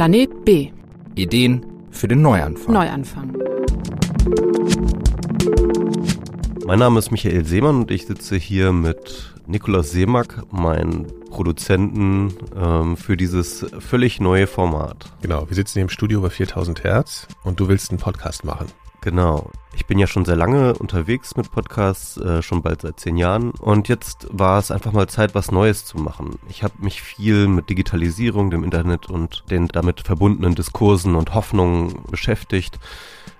Planet B. Ideen für den Neuanfang. Neuanfang. Mein Name ist Michael Seemann und ich sitze hier mit Nikolaus Seemack, mein Produzenten ähm, für dieses völlig neue Format. Genau, wir sitzen hier im Studio bei 4000 Hertz und du willst einen Podcast machen. Genau. Ich bin ja schon sehr lange unterwegs mit Podcasts, äh, schon bald seit zehn Jahren. Und jetzt war es einfach mal Zeit, was Neues zu machen. Ich habe mich viel mit Digitalisierung, dem Internet und den damit verbundenen Diskursen und Hoffnungen beschäftigt.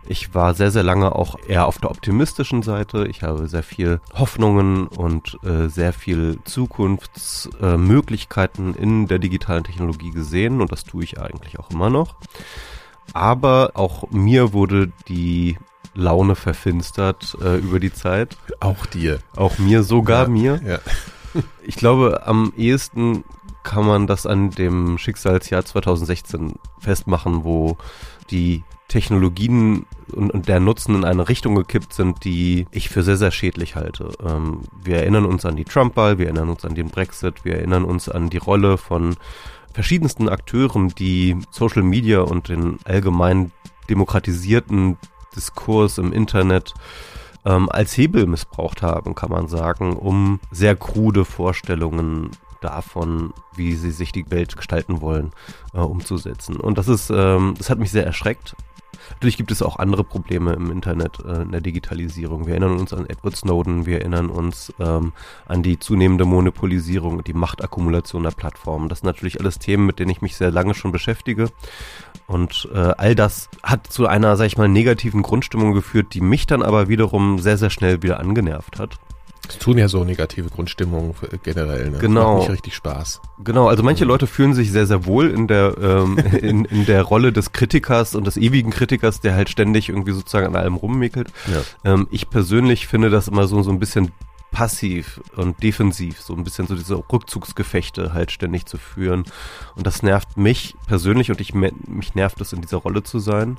Ich war sehr, sehr lange auch eher auf der optimistischen Seite. Ich habe sehr viel Hoffnungen und äh, sehr viel Zukunftsmöglichkeiten äh, in der digitalen Technologie gesehen und das tue ich eigentlich auch immer noch. Aber auch mir wurde die Laune verfinstert äh, über die Zeit. Auch dir. Auch mir, sogar ja, mir. Ja. Ich glaube, am ehesten kann man das an dem Schicksalsjahr 2016 festmachen, wo die Technologien und, und, der Nutzen in eine Richtung gekippt sind, die ich für sehr, sehr schädlich halte. Ähm, wir erinnern uns an die Trump-Wahl, wir erinnern uns an den Brexit, wir erinnern uns an die Rolle von verschiedensten Akteuren, die Social Media und den allgemein demokratisierten Diskurs im Internet ähm, als Hebel missbraucht haben, kann man sagen, um sehr krude Vorstellungen davon, wie sie sich die Welt gestalten wollen, äh, umzusetzen. Und das ist, ähm, das hat mich sehr erschreckt. Natürlich gibt es auch andere Probleme im Internet, äh, in der Digitalisierung. Wir erinnern uns an Edward Snowden, wir erinnern uns ähm, an die zunehmende Monopolisierung die Machtakkumulation der Plattformen. Das sind natürlich alles Themen, mit denen ich mich sehr lange schon beschäftige. Und äh, all das hat zu einer, sag ich mal, negativen Grundstimmung geführt, die mich dann aber wiederum sehr, sehr schnell wieder angenervt hat. Das tun ja so negative Grundstimmungen generell. Ne? Genau. Nicht richtig Spaß. Genau, also manche Leute fühlen sich sehr, sehr wohl in der, ähm, in, in der Rolle des Kritikers und des ewigen Kritikers, der halt ständig irgendwie sozusagen an allem rummickelt. Ja. Ähm, ich persönlich finde das immer so, so ein bisschen passiv und defensiv, so ein bisschen so diese Rückzugsgefechte halt ständig zu führen. Und das nervt mich persönlich und ich, mich nervt es in dieser Rolle zu sein.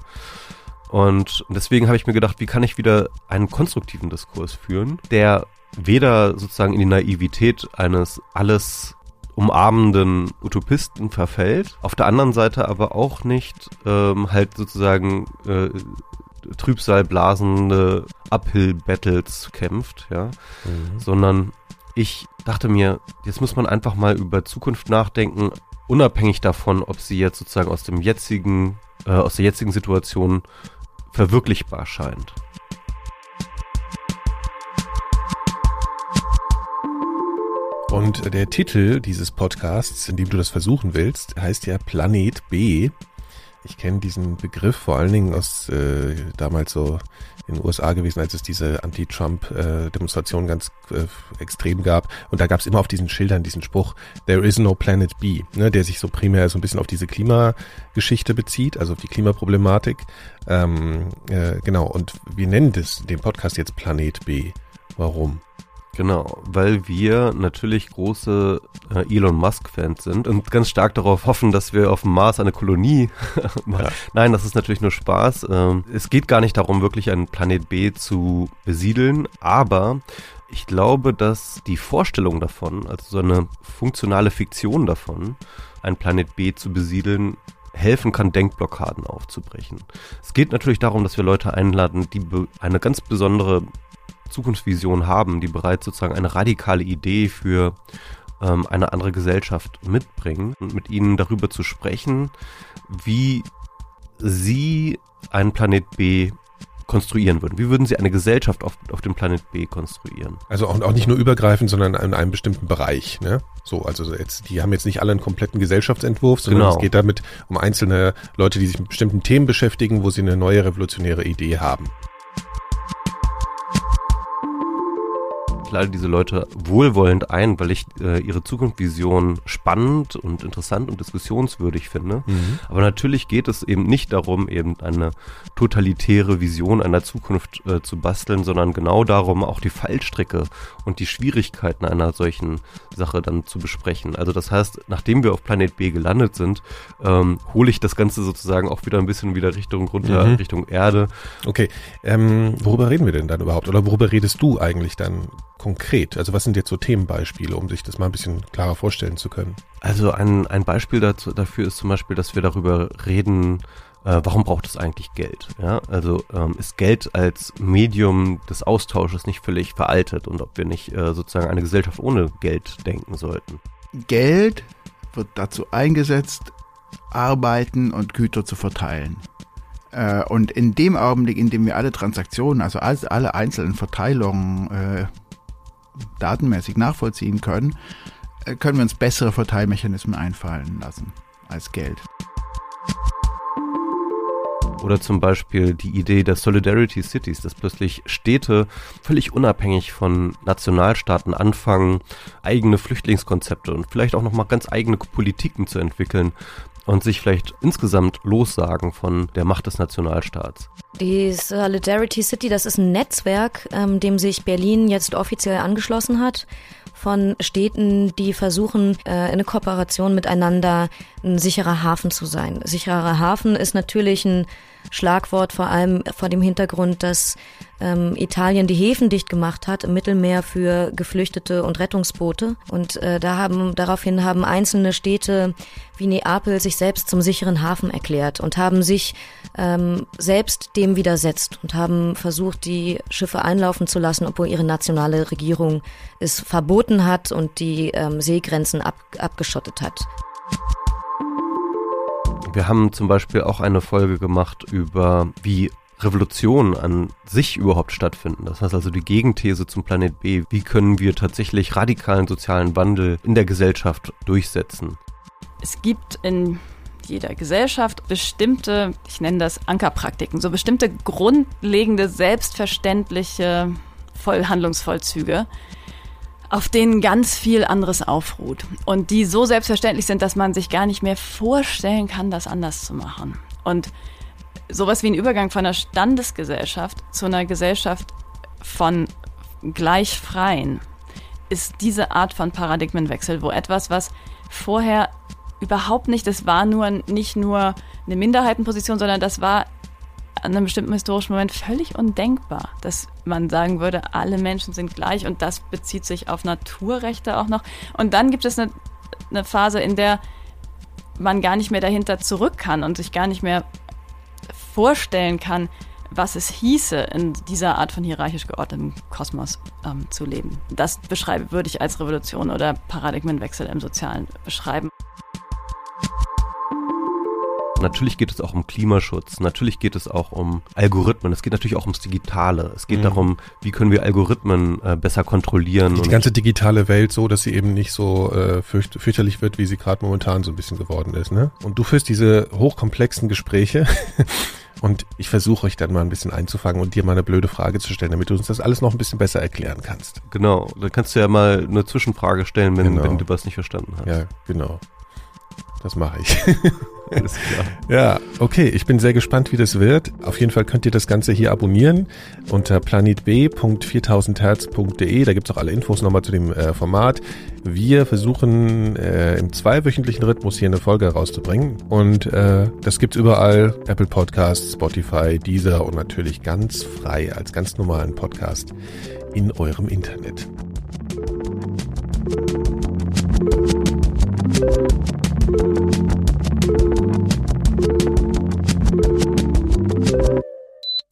Und deswegen habe ich mir gedacht, wie kann ich wieder einen konstruktiven Diskurs führen, der weder sozusagen in die Naivität eines alles umarmenden Utopisten verfällt, auf der anderen Seite aber auch nicht ähm, halt sozusagen äh, Trübsalblasende Uphill-Battles kämpft, ja, mhm. sondern ich dachte mir, jetzt muss man einfach mal über Zukunft nachdenken, unabhängig davon, ob sie jetzt sozusagen aus dem jetzigen, äh, aus der jetzigen Situation verwirklichbar scheint. Und der Titel dieses Podcasts, in dem du das versuchen willst, heißt ja Planet B. Ich kenne diesen Begriff vor allen Dingen aus äh, damals so in den USA gewesen, als es diese Anti-Trump-Demonstration äh, ganz äh, extrem gab. Und da gab es immer auf diesen Schildern diesen Spruch, There is no Planet B, ne, der sich so primär so ein bisschen auf diese Klimageschichte bezieht, also auf die Klimaproblematik. Ähm, äh, genau, und wir nennen das, den Podcast jetzt Planet B. Warum? Genau, weil wir natürlich große äh, Elon Musk-Fans sind und ganz stark darauf hoffen, dass wir auf dem Mars eine Kolonie machen. Ja. Nein, das ist natürlich nur Spaß. Ähm, es geht gar nicht darum, wirklich einen Planet B zu besiedeln, aber ich glaube, dass die Vorstellung davon, also so eine funktionale Fiktion davon, ein Planet B zu besiedeln, helfen kann, Denkblockaden aufzubrechen. Es geht natürlich darum, dass wir Leute einladen, die eine ganz besondere Zukunftsvision haben, die bereits sozusagen eine radikale Idee für ähm, eine andere Gesellschaft mitbringen und mit ihnen darüber zu sprechen, wie sie einen Planet B konstruieren würden. Wie würden Sie eine Gesellschaft auf, auf dem Planet B konstruieren? Also auch, auch nicht nur übergreifend, sondern in einem bestimmten Bereich. Ne? So, also jetzt, die haben jetzt nicht alle einen kompletten Gesellschaftsentwurf, sondern genau. es geht damit um einzelne Leute, die sich mit bestimmten Themen beschäftigen, wo sie eine neue revolutionäre Idee haben. Lade diese Leute wohlwollend ein, weil ich äh, ihre Zukunftsvision spannend und interessant und diskussionswürdig finde. Mhm. Aber natürlich geht es eben nicht darum, eben eine totalitäre Vision einer Zukunft äh, zu basteln, sondern genau darum, auch die Fallstricke und die Schwierigkeiten einer solchen Sache dann zu besprechen. Also das heißt, nachdem wir auf Planet B gelandet sind, ähm, hole ich das Ganze sozusagen auch wieder ein bisschen wieder Richtung runter, mhm. Richtung Erde. Okay, ähm, worüber reden wir denn dann überhaupt? Oder worüber redest du eigentlich dann konkret? Also was sind jetzt so Themenbeispiele, um sich das mal ein bisschen klarer vorstellen zu können? Also ein, ein Beispiel dazu, dafür ist zum Beispiel, dass wir darüber reden, äh, warum braucht es eigentlich Geld? Ja, also ähm, ist Geld als Medium des Austausches nicht völlig veraltet und ob wir nicht äh, sozusagen eine Gesellschaft ohne Geld denken sollten? Geld wird dazu eingesetzt, Arbeiten und Güter zu verteilen. Äh, und in dem Augenblick, in dem wir alle Transaktionen, also alle einzelnen Verteilungen äh, datenmäßig nachvollziehen können, äh, können wir uns bessere Verteilmechanismen einfallen lassen als Geld. Oder zum Beispiel die Idee der Solidarity Cities, dass plötzlich Städte völlig unabhängig von Nationalstaaten anfangen, eigene Flüchtlingskonzepte und vielleicht auch nochmal ganz eigene Politiken zu entwickeln und sich vielleicht insgesamt lossagen von der Macht des Nationalstaats. Die Solidarity City, das ist ein Netzwerk, ähm, dem sich Berlin jetzt offiziell angeschlossen hat von Städten, die versuchen, äh, eine Kooperation miteinander ein sicherer Hafen zu sein. Sicherer Hafen ist natürlich ein Schlagwort, vor allem vor dem Hintergrund, dass ähm, Italien die Häfen dicht gemacht hat im Mittelmeer für Geflüchtete und Rettungsboote. Und äh, da haben, daraufhin haben einzelne Städte wie Neapel sich selbst zum sicheren Hafen erklärt und haben sich ähm, selbst dem widersetzt und haben versucht, die Schiffe einlaufen zu lassen, obwohl ihre nationale Regierung es verboten hat und die ähm, Seegrenzen ab, abgeschottet hat. Wir haben zum Beispiel auch eine Folge gemacht über, wie Revolutionen an sich überhaupt stattfinden. Das heißt also die Gegenthese zum Planet B. Wie können wir tatsächlich radikalen sozialen Wandel in der Gesellschaft durchsetzen? Es gibt in jeder Gesellschaft bestimmte, ich nenne das Ankerpraktiken, so bestimmte grundlegende, selbstverständliche Vollhandlungsvollzüge, auf denen ganz viel anderes aufruht und die so selbstverständlich sind, dass man sich gar nicht mehr vorstellen kann, das anders zu machen. Und sowas wie ein Übergang von einer Standesgesellschaft zu einer Gesellschaft von Gleichfreien ist diese Art von Paradigmenwechsel, wo etwas, was vorher überhaupt nicht, das war nur nicht nur eine Minderheitenposition, sondern das war an einem bestimmten historischen Moment völlig undenkbar, dass man sagen würde, alle Menschen sind gleich und das bezieht sich auf Naturrechte auch noch. Und dann gibt es eine, eine Phase, in der man gar nicht mehr dahinter zurück kann und sich gar nicht mehr vorstellen kann, was es hieße, in dieser Art von hierarchisch geordnetem Kosmos ähm, zu leben. Das beschreibe, würde ich als Revolution oder Paradigmenwechsel im Sozialen beschreiben. Natürlich geht es auch um Klimaschutz, natürlich geht es auch um Algorithmen, es geht natürlich auch ums Digitale. Es geht mhm. darum, wie können wir Algorithmen äh, besser kontrollieren. Die ganze digitale Welt so, dass sie eben nicht so äh, fürcht, fürchterlich wird, wie sie gerade momentan so ein bisschen geworden ist. Ne? Und du führst diese hochkomplexen Gespräche und ich versuche euch dann mal ein bisschen einzufangen und dir mal eine blöde Frage zu stellen, damit du uns das alles noch ein bisschen besser erklären kannst. Genau, dann kannst du ja mal eine Zwischenfrage stellen, wenn, genau. wenn du was nicht verstanden hast. Ja, genau. Das mache ich. Alles klar. Ja, okay. Ich bin sehr gespannt, wie das wird. Auf jeden Fall könnt ihr das Ganze hier abonnieren unter planetb.4000herz.de. Da gibt's auch alle Infos nochmal zu dem äh, Format. Wir versuchen äh, im zweiwöchentlichen Rhythmus hier eine Folge herauszubringen. Und äh, das gibt's überall. Apple Podcasts, Spotify, Deezer und natürlich ganz frei als ganz normalen Podcast in eurem Internet.